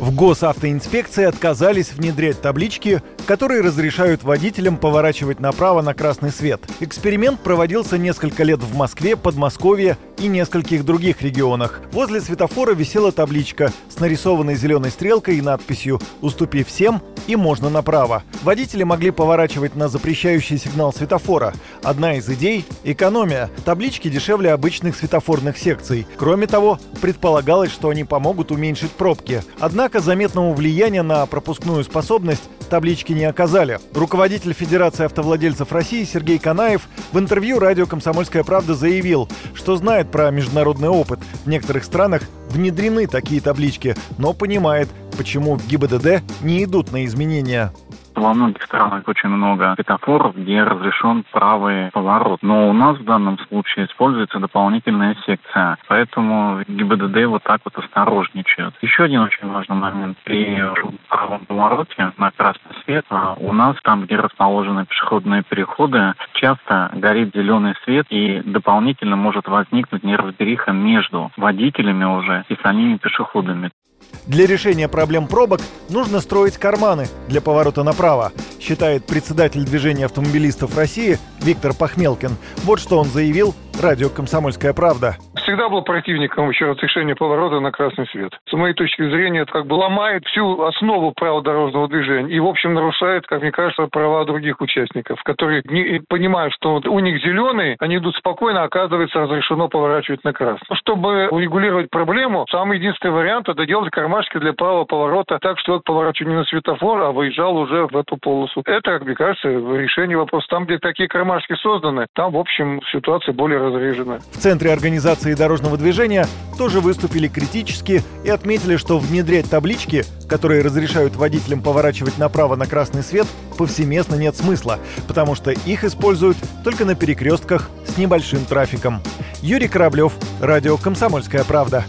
В госавтоинспекции отказались внедрять таблички, которые разрешают водителям поворачивать направо на красный свет. Эксперимент проводился несколько лет в Москве, Подмосковье и нескольких других регионах. Возле светофора висела табличка с нарисованной зеленой стрелкой и надписью «Уступи всем» и «Можно направо». Водители могли поворачивать на запрещающий сигнал светофора. Одна из идей – экономия. Таблички дешевле обычных светофорных секций. Кроме того, предполагалось, что они помогут уменьшить пробки. Однако заметного влияния на пропускную способность таблички не оказали. Руководитель Федерации автовладельцев России Сергей Канаев в интервью радио «Комсомольская правда» заявил, что знает про международный опыт. В некоторых странах внедрены такие таблички, но понимает, почему в ГИБДД не идут на изменения. Во многих странах очень много светофоров, где разрешен правый поворот. Но у нас в данном случае используется дополнительная секция. Поэтому ГИБДД вот так вот осторожничает. Еще один очень важный момент. При правом повороте на красный свет а у нас там, где расположены пешеходные переходы, часто горит зеленый свет и дополнительно может возникнуть неразбериха между водителями уже и самими пешеходами. Для решения проблем пробок нужно строить карманы для поворота направо, считает председатель движения автомобилистов России Виктор Пахмелкин. Вот что он заявил радио «Комсомольская правда» всегда был противником еще разрешения поворота на красный свет. С моей точки зрения, это как бы ломает всю основу правил дорожного движения и, в общем, нарушает, как мне кажется, права других участников, которые не понимают, что вот у них зеленый, они идут спокойно, оказывается, разрешено поворачивать на красный. Чтобы урегулировать проблему, самый единственный вариант – это делать кармашки для правого поворота так, что он поворачивал не на светофор, а выезжал уже в эту полосу. Это, как мне кажется, решение вопроса. Там, где такие кармашки созданы, там, в общем, ситуация более разрежена. В центре организации дорожного движения тоже выступили критически и отметили, что внедрять таблички, которые разрешают водителям поворачивать направо на красный свет, повсеместно нет смысла, потому что их используют только на перекрестках с небольшим трафиком. Юрий Кораблев, Радио «Комсомольская правда».